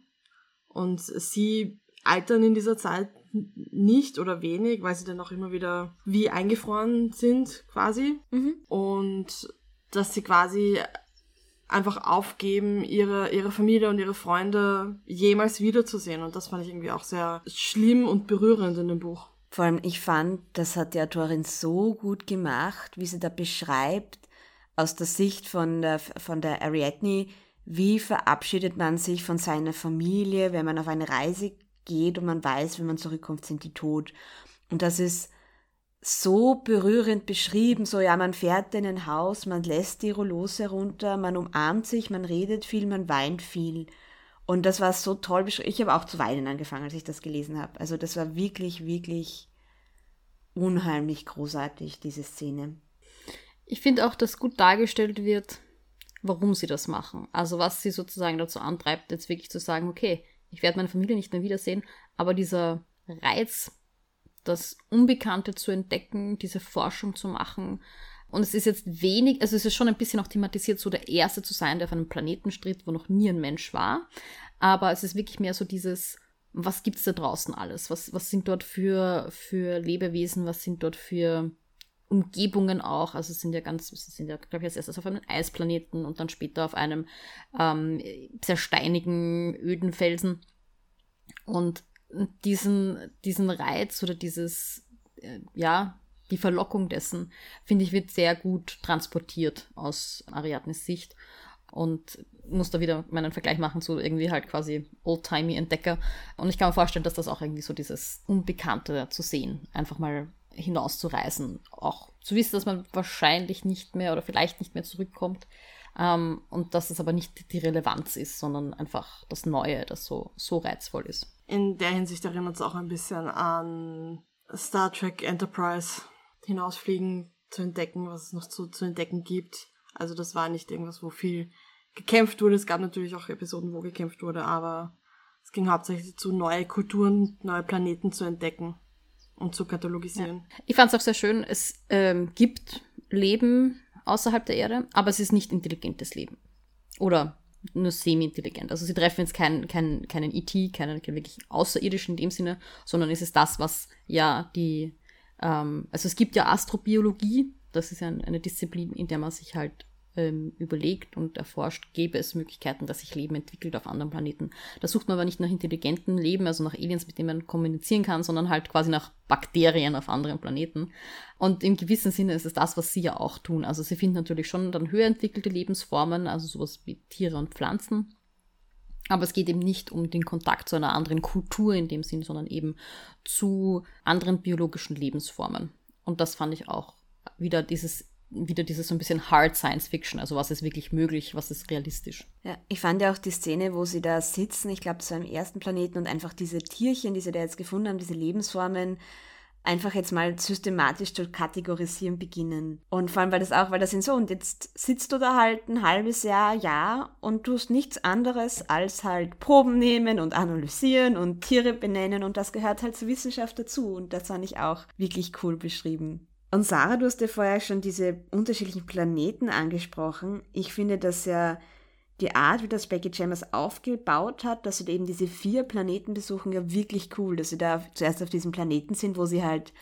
und sie altern in dieser Zeit nicht oder wenig, weil sie dann auch immer wieder wie eingefroren sind quasi mhm. und dass sie quasi einfach aufgeben, ihre, ihre Familie und ihre Freunde jemals wiederzusehen. Und das fand ich irgendwie auch sehr schlimm und berührend in dem Buch. Vor allem, ich fand, das hat die Autorin so gut gemacht, wie sie da beschreibt, aus der Sicht von der, von der Ariadne, wie verabschiedet man sich von seiner Familie, wenn man auf eine Reise geht und man weiß, wenn man zurückkommt, sind die tot. Und das ist so berührend beschrieben, so ja, man fährt in ein Haus, man lässt die Rollos herunter, man umarmt sich, man redet viel, man weint viel. Und das war so toll beschrieben. Ich habe auch zu weinen angefangen, als ich das gelesen habe. Also das war wirklich, wirklich unheimlich großartig, diese Szene. Ich finde auch, dass gut dargestellt wird, warum sie das machen. Also was sie sozusagen dazu antreibt, jetzt wirklich zu sagen, okay, ich werde meine Familie nicht mehr wiedersehen, aber dieser Reiz das Unbekannte zu entdecken, diese Forschung zu machen. Und es ist jetzt wenig, also es ist schon ein bisschen auch thematisiert, so der Erste zu sein, der auf einem Planeten stritt, wo noch nie ein Mensch war. Aber es ist wirklich mehr so dieses, was gibt's da draußen alles? Was, was sind dort für, für Lebewesen? Was sind dort für Umgebungen auch? Also es sind ja ganz, sind ja, glaube ich, als erstes auf einem Eisplaneten und dann später auf einem ähm, sehr steinigen, öden Felsen. Und diesen, diesen Reiz oder dieses, äh, ja, die Verlockung dessen, finde ich, wird sehr gut transportiert aus Ariadnes Sicht. Und muss da wieder meinen Vergleich machen zu irgendwie halt quasi oldtimey Entdecker. Und ich kann mir vorstellen, dass das auch irgendwie so dieses Unbekannte zu sehen, einfach mal hinauszureisen, auch zu wissen, dass man wahrscheinlich nicht mehr oder vielleicht nicht mehr zurückkommt. Ähm, und dass es aber nicht die Relevanz ist, sondern einfach das Neue, das so, so reizvoll ist. In der Hinsicht erinnert es auch ein bisschen an Star Trek Enterprise, hinausfliegen, zu entdecken, was es noch zu, zu entdecken gibt. Also das war nicht irgendwas, wo viel gekämpft wurde. Es gab natürlich auch Episoden, wo gekämpft wurde, aber es ging hauptsächlich zu neue Kulturen, neue Planeten zu entdecken und zu katalogisieren. Ja. Ich fand es auch sehr schön, es ähm, gibt Leben außerhalb der Erde, aber es ist nicht intelligentes Leben. Oder nur semi-intelligent. Also sie treffen jetzt keinen, keinen, keinen ET, keinen, keinen wirklich außerirdischen in dem Sinne, sondern es ist das, was ja die, ähm, also es gibt ja Astrobiologie, das ist ja eine Disziplin, in der man sich halt ähm, überlegt und erforscht, gäbe es Möglichkeiten, dass sich Leben entwickelt auf anderen Planeten. Da sucht man aber nicht nach intelligentem Leben, also nach Aliens, mit denen man kommunizieren kann, sondern halt quasi nach Bakterien auf anderen Planeten. Und im gewissen Sinne ist es das, was sie ja auch tun. Also sie finden natürlich schon dann höher entwickelte Lebensformen, also sowas wie Tiere und Pflanzen. Aber es geht eben nicht um den Kontakt zu einer anderen Kultur in dem Sinn, sondern eben zu anderen biologischen Lebensformen. Und das fand ich auch wieder dieses wieder dieses so ein bisschen Hard Science Fiction, also was ist wirklich möglich, was ist realistisch. Ja, ich fand ja auch die Szene, wo sie da sitzen, ich glaube zu einem ersten Planeten und einfach diese Tierchen, die sie da jetzt gefunden haben, diese Lebensformen, einfach jetzt mal systematisch zu kategorisieren beginnen. Und vor allem, weil das auch, weil das sind so, und jetzt sitzt du da halt ein halbes Jahr, ja, und tust nichts anderes als halt Proben nehmen und analysieren und Tiere benennen und das gehört halt zur Wissenschaft dazu. Und das fand ich auch wirklich cool beschrieben. Und Sarah, du hast ja vorher schon diese unterschiedlichen Planeten angesprochen. Ich finde, dass ja die Art, wie das Becky Chambers aufgebaut hat, dass sie eben diese vier Planeten besuchen, ja wirklich cool, dass sie da zuerst auf diesem Planeten sind, wo sie halt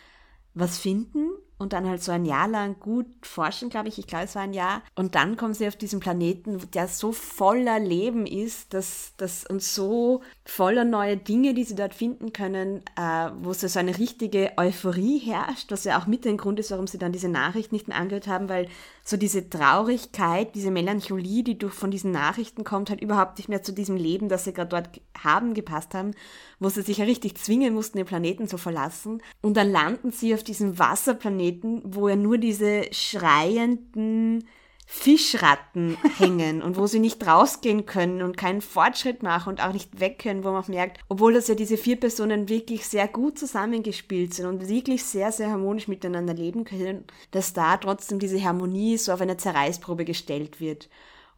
was finden und dann halt so ein Jahr lang gut forschen, glaube ich. Ich glaube, es war ein Jahr. Und dann kommen sie auf diesen Planeten, der so voller Leben ist, dass das und so voller neue Dinge, die sie dort finden können, äh, wo so, so eine richtige Euphorie herrscht, was ja auch mit ein Grund ist, warum sie dann diese Nachricht nicht mehr angehört haben, weil so diese Traurigkeit, diese Melancholie, die durch von diesen Nachrichten kommt, halt überhaupt nicht mehr zu diesem Leben, das sie gerade dort haben, gepasst haben, wo sie sich ja richtig zwingen mussten, den Planeten zu verlassen. Und dann landen sie auf diesem Wasserplaneten, wo ja nur diese schreienden Fischratten hängen und wo sie nicht rausgehen können und keinen Fortschritt machen und auch nicht weg können, wo man merkt, obwohl das ja diese vier Personen wirklich sehr gut zusammengespielt sind und wirklich sehr, sehr harmonisch miteinander leben können, dass da trotzdem diese Harmonie so auf eine Zerreißprobe gestellt wird.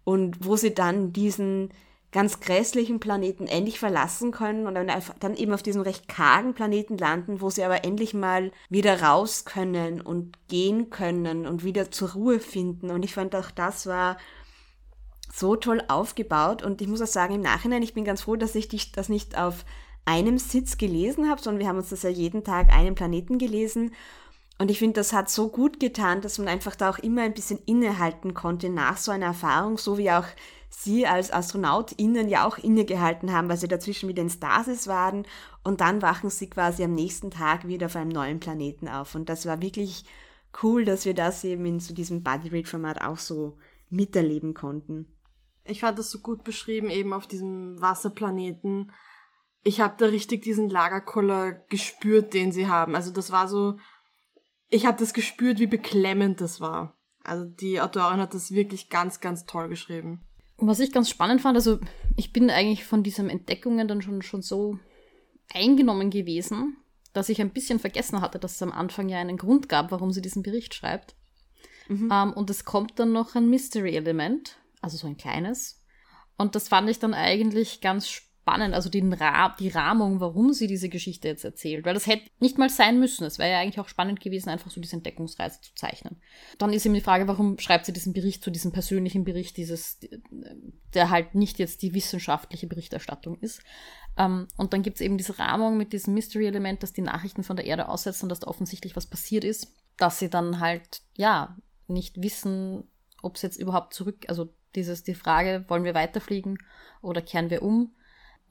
Und wo sie dann diesen ganz grässlichen Planeten endlich verlassen können und dann, eben auf diesem recht kargen Planeten landen, wo sie aber endlich mal wieder raus können und gehen können und wieder zur Ruhe finden. Und ich fand auch das war so toll aufgebaut und ich muss auch sagen, im Nachhinein, ich bin ganz froh, dass ich das nicht auf einem Sitz gelesen habe, sondern wir haben uns das ja jeden Tag einen Planeten gelesen. Und ich finde, das hat so gut getan, dass man einfach da auch immer ein bisschen innehalten konnte nach so einer Erfahrung, so wie auch sie als AstronautInnen ja auch innegehalten haben, weil sie dazwischen wieder in Stasis waren und dann wachen sie quasi am nächsten Tag wieder auf einem neuen Planeten auf. Und das war wirklich cool, dass wir das eben in so diesem Body Read Format auch so miterleben konnten. Ich fand das so gut beschrieben, eben auf diesem Wasserplaneten. Ich habe da richtig diesen Lagerkoller gespürt, den sie haben. Also das war so, ich habe das gespürt, wie beklemmend das war. Also die Autorin hat das wirklich ganz, ganz toll geschrieben. Was ich ganz spannend fand, also ich bin eigentlich von diesen Entdeckungen dann schon, schon so eingenommen gewesen, dass ich ein bisschen vergessen hatte, dass es am Anfang ja einen Grund gab, warum sie diesen Bericht schreibt. Mhm. Um, ähm, und es kommt dann noch ein Mystery-Element, also so ein kleines. Und das fand ich dann eigentlich ganz spannend, also den Ra die Rahmung, warum sie diese Geschichte jetzt erzählt. Weil das hätte nicht mal sein müssen. Es wäre ja eigentlich auch spannend gewesen, einfach so diese Entdeckungsreise zu zeichnen. Dann ist eben die Frage, warum schreibt sie diesen Bericht zu diesem persönlichen Bericht, dieses, der halt nicht jetzt die wissenschaftliche Berichterstattung ist. Um, ähm, und dann gibt es eben diese Rahmung mit diesem Mystery-Element, dass die Nachrichten von der Erde aussetzen dass da offensichtlich was passiert ist, dass sie dann halt, ja, nicht wissen, ob es jetzt überhaupt zurück, also dieses, die Frage, wollen wir weiterfliegen oder kehren wir um?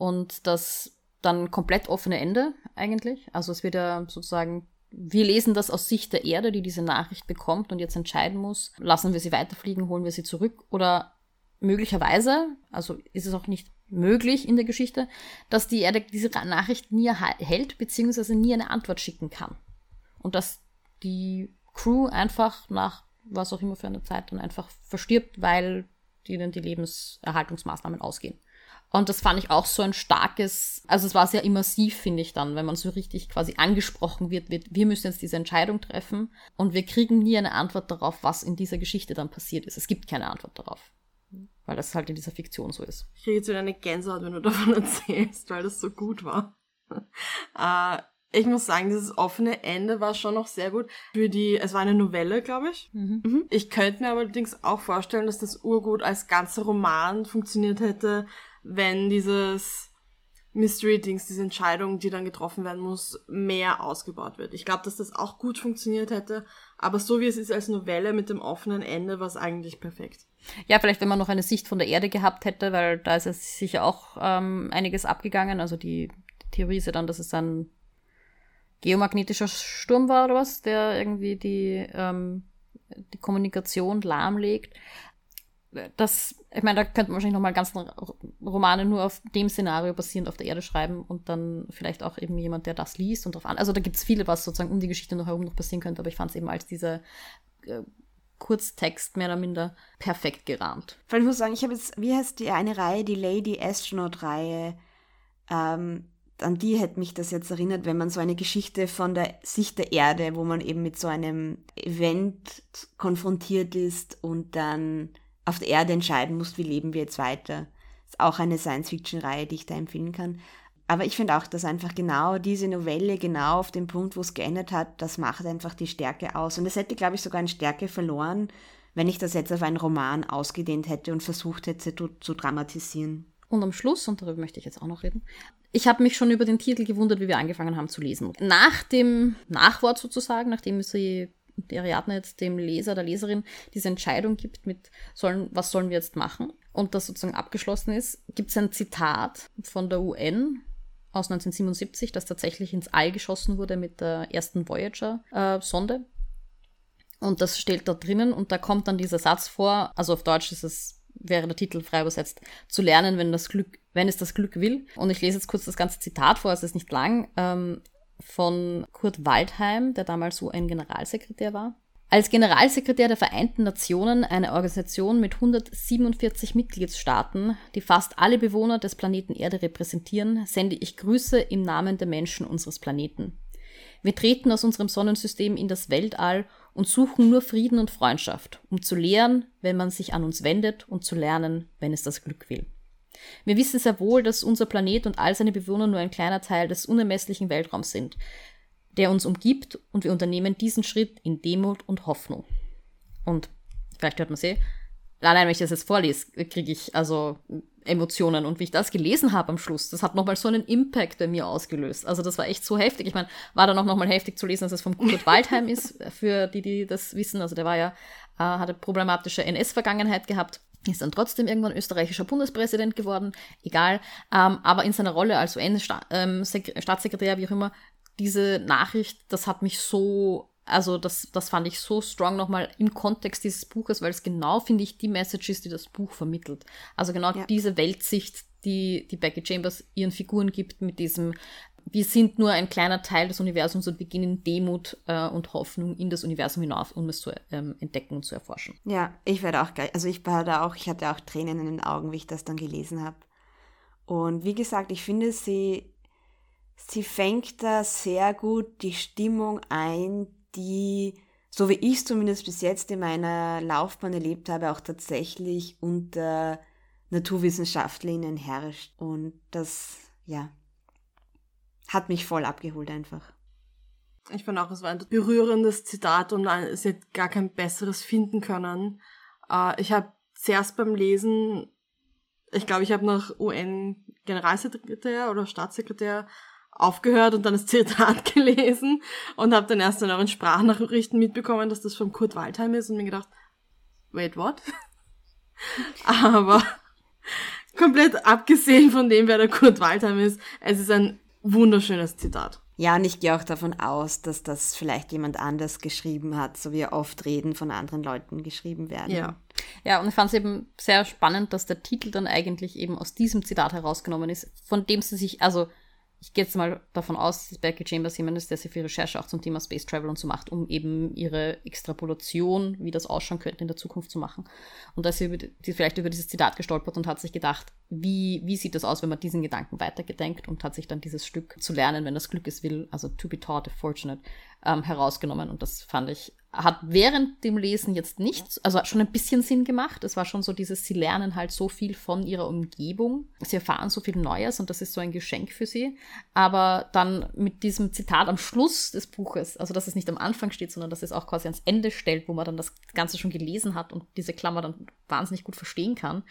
Und das dann komplett offene Ende eigentlich. Also es wird ja sozusagen, wir lesen das aus Sicht der Erde, die diese Nachricht bekommt und jetzt entscheiden muss, lassen wir sie weiterfliegen, holen wir sie zurück oder möglicherweise, also ist es auch nicht möglich in der Geschichte, dass die Erde diese Nachricht nie erhält, beziehungsweise nie eine Antwort schicken kann. Und dass die Crew einfach nach was auch immer für eine Zeit dann einfach verstirbt, weil ihnen die Lebenserhaltungsmaßnahmen ausgehen. Und das fand ich auch so ein starkes, also es war sehr immersiv, finde ich dann, wenn man so richtig quasi angesprochen wird, wird, wir müssen jetzt diese Entscheidung treffen und wir kriegen nie eine Antwort darauf, was in dieser Geschichte dann passiert ist. Es gibt keine Antwort darauf. Weil das halt in dieser Fiktion so ist. Ich kriege jetzt wieder eine Gänsehaut, wenn du davon erzählst, weil das so gut war. äh, ich muss sagen, dieses offene Ende war schon noch sehr gut. Für die, es war eine Novelle, glaube ich. Mhm. mhm. Ich könnte mir allerdings auch vorstellen, dass das urgut als ganzer Roman funktioniert hätte, wenn dieses Mystery-Dings, diese Entscheidung, die dann getroffen werden muss, mehr ausgebaut wird. Ich glaube, dass das auch gut funktioniert hätte, aber so wie es ist als Novelle mit dem offenen Ende, war es eigentlich perfekt. Ja, vielleicht wenn man noch eine Sicht von der Erde gehabt hätte, weil da ist es sicher auch ähm, einiges abgegangen. Also die, Theorie ist ja dann, dass es dann geomagnetischer Sturm war oder was, der irgendwie die, ähm, die Kommunikation lahmlegt. Das, ich meine, da könnte man wahrscheinlich nochmal ganzen Romane nur auf dem Szenario basierend auf der Erde schreiben und dann vielleicht auch eben jemand, der das liest und drauf an. Also da gibt es viele, was sozusagen um die Geschichte noch herum noch passieren könnte, aber ich fand es eben als dieser äh, Kurztext mehr oder minder perfekt gerahmt. Weil ich muss sagen, ich habe jetzt, wie heißt die eine Reihe, die Lady Astronaut-Reihe, ähm, an die hätte mich das jetzt erinnert, wenn man so eine Geschichte von der Sicht der Erde, wo man eben mit so einem Event konfrontiert ist und dann auf der Erde entscheiden muss, wie leben wir jetzt weiter. Ist auch eine Science-Fiction-Reihe, die ich da empfehlen kann. Aber ich finde auch, dass einfach genau diese Novelle, genau auf dem Punkt, wo es geändert hat, das macht einfach die Stärke aus. Und es hätte, glaube ich, sogar eine Stärke verloren, wenn ich das jetzt auf einen Roman ausgedehnt hätte und versucht hätte zu, zu dramatisieren. Und am Schluss, und darüber möchte ich jetzt auch noch reden, ich habe mich schon über den Titel gewundert, wie wir angefangen haben zu lesen. Nach dem Nachwort sozusagen, nachdem sie die Ariadne jetzt dem Leser, der Leserin diese Entscheidung gibt mit, sollen, was sollen wir jetzt machen? Und das sozusagen abgeschlossen ist, gibt es ein Zitat von der UN aus 1977, das tatsächlich ins All geschossen wurde mit der ersten Voyager-Sonde. Äh, und das steht da drinnen und da kommt dann dieser Satz vor, also auf Deutsch ist es wäre der Titel frei übersetzt, zu lernen, wenn das Glück, wenn es das Glück will. Und ich lese jetzt kurz das ganze Zitat vor, es ist nicht lang, ähm, von Kurt Waldheim, der damals UN-Generalsekretär war. Als Generalsekretär der Vereinten Nationen, eine Organisation mit 147 Mitgliedstaaten, die fast alle Bewohner des Planeten Erde repräsentieren, sende ich Grüße im Namen der Menschen unseres Planeten. Wir treten aus unserem Sonnensystem in das Weltall und suchen nur Frieden und Freundschaft, um zu lehren, wenn man sich an uns wendet und zu lernen, wenn es das Glück will. Wir wissen sehr wohl, dass unser Planet und all seine Bewohner nur ein kleiner Teil des unermesslichen Weltraums sind, der uns umgibt, und wir unternehmen diesen Schritt in Demut und Hoffnung. Und vielleicht hört man sie, allein wenn ich das jetzt vorlese, kriege ich also Emotionen. Und wie ich das gelesen habe am Schluss, das hat nochmal so einen Impact bei mir ausgelöst. Also das war echt so heftig. Ich meine, war dann auch nochmal heftig zu lesen, dass es vom Kurt Waldheim ist, für die, die das wissen. Also der war ja, äh, hatte problematische NS-Vergangenheit gehabt. Ist dann trotzdem irgendwann österreichischer Bundespräsident geworden, egal. Ähm, aber in seiner Rolle als UN-Staatssekretär, ähm, wie auch immer, diese Nachricht, das hat mich so also das, das fand ich so strong nochmal im Kontext dieses Buches, weil es genau, finde ich, die Message ist, die das Buch vermittelt. Also genau ja. diese Weltsicht, die, die Becky Chambers ihren Figuren gibt mit diesem, wir sind nur ein kleiner Teil des Universums und beginnen Demut äh, und Hoffnung in das Universum hinauf, um es zu ähm, entdecken und zu erforschen. Ja, ich werde auch geil. Also ich war da auch, ich hatte auch Tränen in den Augen, wie ich das dann gelesen habe. Und wie gesagt, ich finde, sie, sie fängt da sehr gut die Stimmung ein, die, so wie ich es zumindest bis jetzt in meiner Laufbahn erlebt habe, auch tatsächlich unter NaturwissenschaftlerInnen herrscht. Und das, ja, hat mich voll abgeholt einfach. Ich fand auch, es war ein berührendes Zitat und sie hat gar kein besseres finden können. Äh, ich habe zuerst beim Lesen, ich glaube, ich habe nach UN-Generalsekretär oder Staatssekretär aufgehört und dann das Zitat gelesen und habe dann erst in euren Sprachnachrichten mitbekommen, dass das von Kurt Waldheim ist und mir gedacht, wait, what? Aber komplett abgesehen von dem, wer der Kurt Waldheim ist, es ist ein wunderschönes Zitat. Ja, und ich gehe auch davon aus, dass das vielleicht jemand anders geschrieben hat, so wie oft Reden von anderen Leuten geschrieben werden. Ja. Ja, und ich fand es eben sehr spannend, dass der Titel dann eigentlich eben aus diesem Zitat herausgenommen ist, von dem sie sich, also ich gehe jetzt mal davon aus, dass Becky Chambers jemand ist, der sehr viel Recherche auch zum Thema Space Travel und so macht, um eben ihre Extrapolation, wie das ausschauen könnte in der Zukunft zu machen. Und dass sie, über die, vielleicht über dieses Zitat gestolpert und hat sich gedacht, wie, wie sieht das aus, wenn man diesen Gedanken weitergedenkt und hat sich dann dieses Stück zu lernen, wenn das Glück es will, also to be taught if fortunate, ähm, herausgenommen. Und das fand ich hat während dem Lesen jetzt nichts, also schon ein bisschen Sinn gemacht. Es war schon so dieses, sie lernen halt so viel von ihrer Umgebung. Sie erfahren so viel Neues und das ist so ein Geschenk für sie. Aber dann mit diesem Zitat am Schluss des Buches, also dass es nicht am Anfang steht, sondern dass es auch quasi ans Ende stellt, wo man dann das Ganze schon gelesen hat und diese Klammer dann wahnsinnig gut verstehen kann,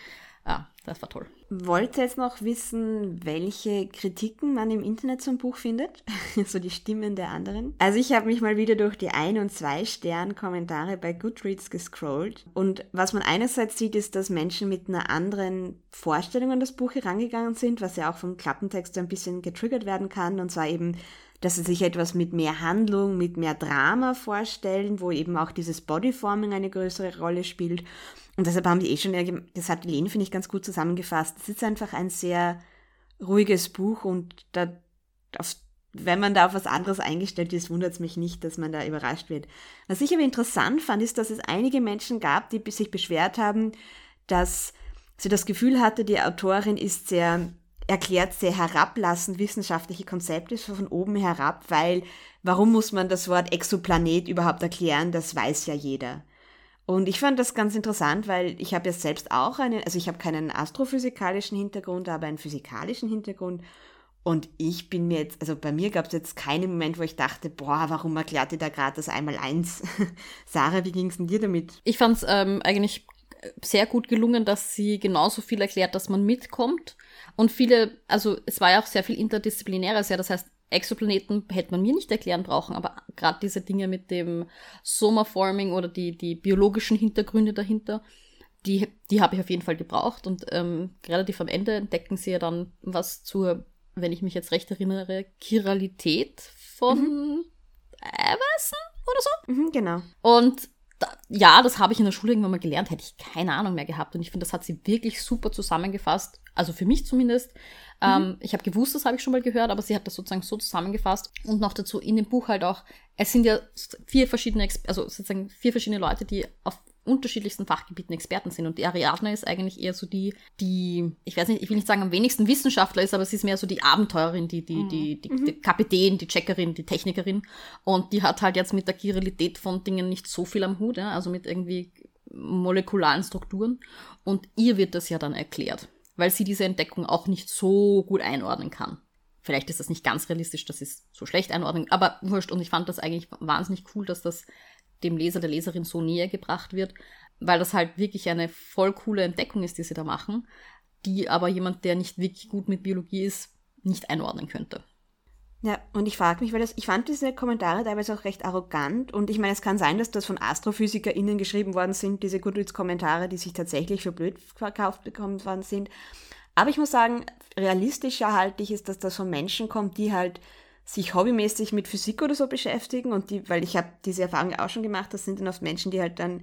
Ah, das war toll. Wollt ihr jetzt noch wissen, welche Kritiken man im Internet zum Buch findet? so die Stimmen der anderen. Also ich habe mich mal wieder durch die Ein- und Zwei-Stern-Kommentare bei Goodreads gescrollt. Und was man einerseits sieht, ist, dass Menschen mit einer anderen Vorstellung an das Buch herangegangen sind, was ja auch vom Klappentext ein bisschen getriggert werden kann. Und zwar eben dass sie sich etwas mit mehr Handlung, mit mehr Drama vorstellen, wo eben auch dieses Bodyforming eine größere Rolle spielt. Und deshalb haben die eh schon, das hat Lene, finde ich, ganz gut zusammengefasst. Es ist einfach ein sehr ruhiges Buch und da, auf, wenn man da auf was anderes eingestellt ist, wundert es mich nicht, dass man da überrascht wird. Was ich aber interessant fand, ist, dass es einige Menschen gab, die sich beschwert haben, dass sie das Gefühl hatte, die Autorin ist sehr erklärt sehr herablassend wissenschaftliche Konzepte von oben herab, weil warum muss man das Wort Exoplanet überhaupt erklären? Das weiß ja jeder. Und ich fand das ganz interessant, weil ich habe ja selbst auch einen, also ich habe keinen astrophysikalischen Hintergrund, aber einen physikalischen Hintergrund. Und ich bin mir jetzt, also bei mir gab es jetzt keinen Moment, wo ich dachte, boah, warum erklärt ihr da gerade das einmal eins? Sarah, wie ging es denn dir damit? Ich fand es ähm, eigentlich sehr gut gelungen, dass sie genauso viel erklärt, dass man mitkommt. Und viele, also es war ja auch sehr viel interdisziplinäres, ja, das heißt, Exoplaneten hätte man mir nicht erklären brauchen, aber gerade diese Dinge mit dem Sommerforming oder die, die biologischen Hintergründe dahinter, die, die habe ich auf jeden Fall gebraucht. Und ähm, relativ am Ende entdecken sie ja dann was zur, wenn ich mich jetzt recht erinnere, Chiralität von mhm. Everson oder so. Mhm, genau. Und ja, das habe ich in der Schule irgendwann mal gelernt, hätte ich keine Ahnung mehr gehabt. Und ich finde, das hat sie wirklich super zusammengefasst. Also für mich zumindest. Mhm. Ähm, ich habe gewusst, das habe ich schon mal gehört, aber sie hat das sozusagen so zusammengefasst. Und noch dazu in dem Buch halt auch, es sind ja vier verschiedene, also sozusagen vier verschiedene Leute, die auf unterschiedlichsten Fachgebieten Experten sind. Und die Ariadne ist eigentlich eher so die, die, ich weiß nicht, ich will nicht sagen am wenigsten Wissenschaftler ist, aber sie ist mehr so die Abenteurerin, die, die, mhm. die, die, die Kapitän, die Checkerin, die Technikerin. Und die hat halt jetzt mit der Chiralität von Dingen nicht so viel am Hut, ja? also mit irgendwie molekularen Strukturen. Und ihr wird das ja dann erklärt, weil sie diese Entdeckung auch nicht so gut einordnen kann. Vielleicht ist das nicht ganz realistisch, dass sie es so schlecht einordnen, aber wurscht. Und ich fand das eigentlich wahnsinnig cool, dass das dem Leser, der Leserin so näher gebracht wird, weil das halt wirklich eine voll coole Entdeckung ist, die sie da machen, die aber jemand, der nicht wirklich gut mit Biologie ist, nicht einordnen könnte. Ja, und ich frage mich, weil das, ich fand diese Kommentare teilweise auch recht arrogant und ich meine, es kann sein, dass das von AstrophysikerInnen geschrieben worden sind, diese Goodreads-Kommentare, die sich tatsächlich für blöd verkauft bekommen worden sind. Aber ich muss sagen, realistischer halte ich es, dass das von Menschen kommt, die halt sich hobbymäßig mit Physik oder so beschäftigen und die, weil ich habe diese Erfahrung auch schon gemacht, das sind dann oft Menschen, die halt dann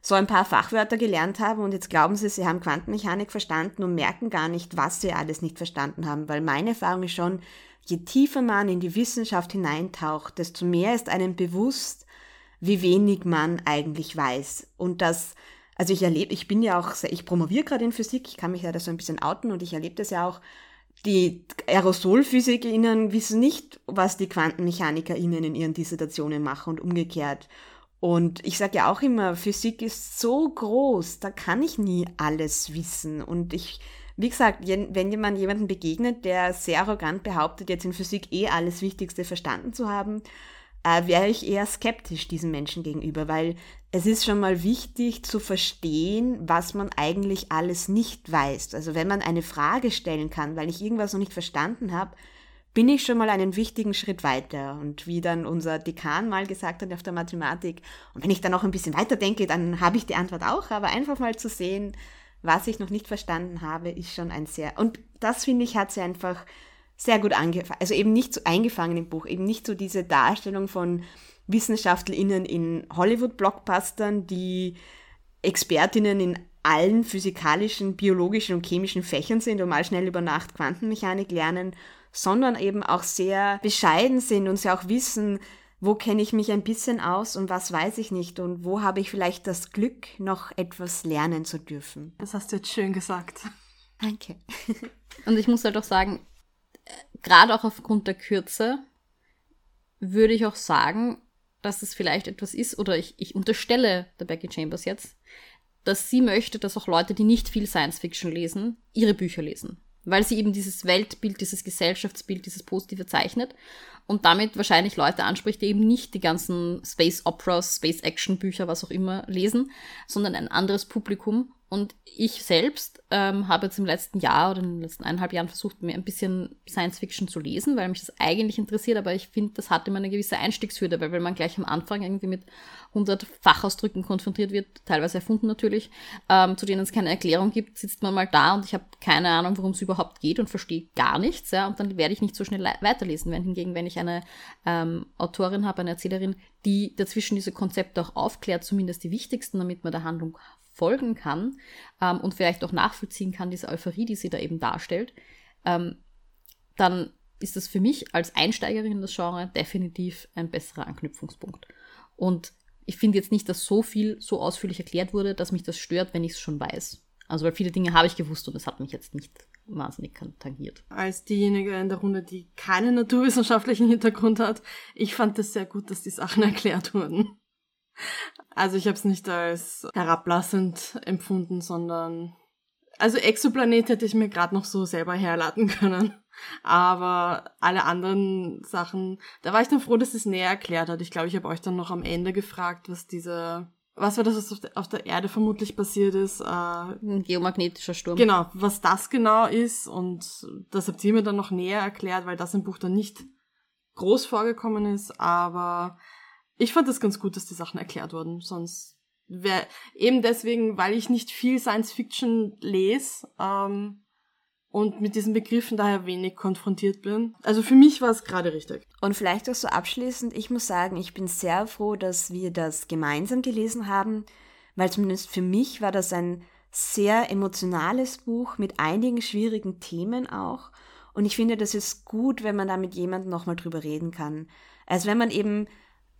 so ein paar Fachwörter gelernt haben und jetzt glauben sie, sie haben Quantenmechanik verstanden und merken gar nicht, was sie alles nicht verstanden haben, weil meine Erfahrung ist schon, je tiefer man in die Wissenschaft hineintaucht, desto mehr ist einem bewusst, wie wenig man eigentlich weiß. Und das also ich erlebe, ich bin ja auch, ich promoviere gerade in Physik, ich kann mich ja da so ein bisschen outen und ich erlebe das ja auch, die AerosolphysikerInnen wissen nicht, was die QuantenmechanikerInnen in ihren Dissertationen machen und umgekehrt. Und ich sage ja auch immer, Physik ist so groß, da kann ich nie alles wissen. Und ich, wie gesagt, wenn jemand jemanden begegnet, der sehr arrogant behauptet, jetzt in Physik eh alles Wichtigste verstanden zu haben, äh, wäre ich eher skeptisch diesem Menschen gegenüber, weil es ist schon mal wichtig zu verstehen, was man eigentlich alles nicht weiß. Also wenn man eine Frage stellen kann, weil ich irgendwas noch nicht verstanden habe, bin ich schon mal einen wichtigen Schritt weiter. Und wie dann unser Dekan mal gesagt hat auf der Mathematik, und wenn ich dann noch ein bisschen weiter denke, dann habe ich die Antwort auch, aber einfach mal zu sehen, was ich noch nicht verstanden habe, ist schon ein sehr, und das finde ich, hat sie einfach sehr gut angefangen, also eben nicht so eingefangen im Buch, eben nicht so diese Darstellung von WissenschaftlerInnen in Hollywood-Blockbustern, die Expertinnen in allen physikalischen, biologischen und chemischen Fächern sind und mal schnell über Nacht Quantenmechanik lernen, sondern eben auch sehr bescheiden sind und sie auch wissen, wo kenne ich mich ein bisschen aus und was weiß ich nicht und wo habe ich vielleicht das Glück, noch etwas lernen zu dürfen. Das hast du jetzt schön gesagt. Danke. und ich muss halt auch sagen, gerade auch aufgrund der Kürze, würde ich auch sagen, dass es vielleicht etwas ist, oder ich, ich unterstelle der Becky Chambers jetzt, dass sie möchte, dass auch Leute, die nicht viel Science Fiction lesen, ihre Bücher lesen. Weil sie eben dieses Weltbild, dieses Gesellschaftsbild, dieses Positive zeichnet und damit wahrscheinlich Leute anspricht, die eben nicht die ganzen Space Operas, Space Action Bücher, was auch immer lesen, sondern ein anderes Publikum und ich selbst ähm, habe jetzt im letzten Jahr oder in den letzten eineinhalb Jahren versucht, mir ein bisschen Science Fiction zu lesen, weil mich das eigentlich interessiert, aber ich finde, das hat immer eine gewisse Einstiegshürde, weil wenn man gleich am Anfang irgendwie mit 100 Fachausdrücken konfrontiert wird, teilweise erfunden natürlich, ähm, zu denen es keine Erklärung gibt, sitzt man mal da und ich habe keine Ahnung, worum es überhaupt geht und verstehe gar nichts, ja, und dann werde ich nicht so schnell weiterlesen. Wenn hingegen, wenn ich eine ähm, Autorin habe, eine Erzählerin, die dazwischen diese Konzepte auch aufklärt, zumindest die wichtigsten, damit man der Handlung folgen kann ähm, und vielleicht auch nachvollziehen kann, diese Euphorie, die sie da eben darstellt, ähm, dann ist das für mich als Einsteigerin in das Genre definitiv ein besserer Anknüpfungspunkt. Und ich finde jetzt nicht, dass so viel so ausführlich erklärt wurde, dass mich das stört, wenn ich es schon weiß. Also weil viele Dinge habe ich gewusst und es hat mich jetzt nicht wahnsinnig tangiert. Als diejenige in der Runde, die keinen naturwissenschaftlichen Hintergrund hat, ich fand es sehr gut, dass die Sachen erklärt wurden. Also ich habe es nicht als herablassend empfunden, sondern also Exoplanet hätte ich mir gerade noch so selber herladen können. Aber alle anderen Sachen, da war ich dann froh, dass es näher erklärt hat. Ich glaube, ich habe euch dann noch am Ende gefragt, was diese, was war das, was auf der, Erde vermutlich passiert ist? Äh, Ein geomagnetischer Sturm. Genau, was das genau ist. Und das habt ihr mir dann noch näher erklärt, weil das im Buch dann nicht groß vorgekommen ist. Aber ich fand das ganz gut, dass die Sachen erklärt wurden. Sonst wäre eben deswegen, weil ich nicht viel Science Fiction lese ähm, und mit diesen Begriffen daher wenig konfrontiert bin. Also für mich war es gerade richtig. Und vielleicht auch so abschließend, ich muss sagen, ich bin sehr froh, dass wir das gemeinsam gelesen haben, weil zumindest für mich war das ein sehr emotionales Buch mit einigen schwierigen Themen auch. Und ich finde, das ist gut, wenn man da mit jemandem nochmal drüber reden kann. Also wenn man eben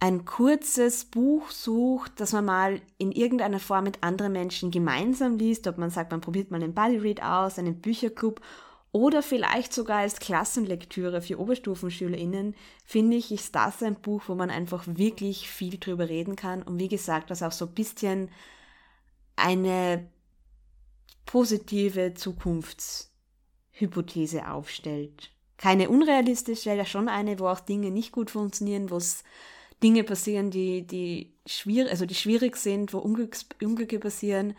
ein kurzes Buch sucht, das man mal in irgendeiner Form mit anderen Menschen gemeinsam liest, ob man sagt, man probiert mal einen Bodyread aus, einen Bücherclub oder vielleicht sogar als Klassenlektüre für OberstufenschülerInnen, finde ich, ist das ein Buch, wo man einfach wirklich viel drüber reden kann und wie gesagt, das auch so ein bisschen eine positive Zukunftshypothese aufstellt. Keine unrealistische, ja schon eine, wo auch Dinge nicht gut funktionieren, wo es Dinge passieren, die, die schwierig, also die schwierig sind, wo Unglücke passieren,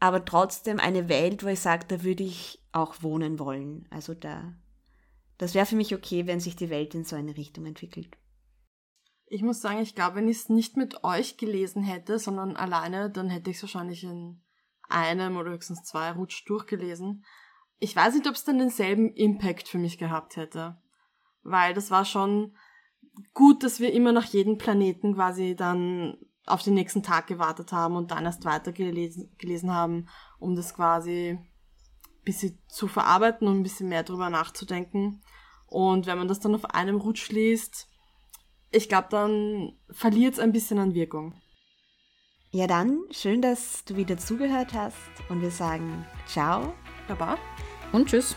aber trotzdem eine Welt, wo ich sage, da würde ich auch wohnen wollen. Also da, das wäre für mich okay, wenn sich die Welt in so eine Richtung entwickelt. Ich muss sagen, ich glaube, wenn ich es nicht mit euch gelesen hätte, sondern alleine, dann hätte ich es wahrscheinlich in einem oder höchstens zwei Rutsch durchgelesen. Ich weiß nicht, ob es dann denselben Impact für mich gehabt hätte. Weil das war schon, gut, dass wir immer nach jedem Planeten quasi dann auf den nächsten Tag gewartet haben und dann erst weiter gelesen, gelesen haben, um das quasi ein bisschen zu verarbeiten und ein bisschen mehr drüber nachzudenken. Und wenn man das dann auf einem Rutsch liest, ich glaube, dann verliert es ein bisschen an Wirkung. Ja, dann schön, dass du wieder zugehört hast und wir sagen ciao, Baba und tschüss.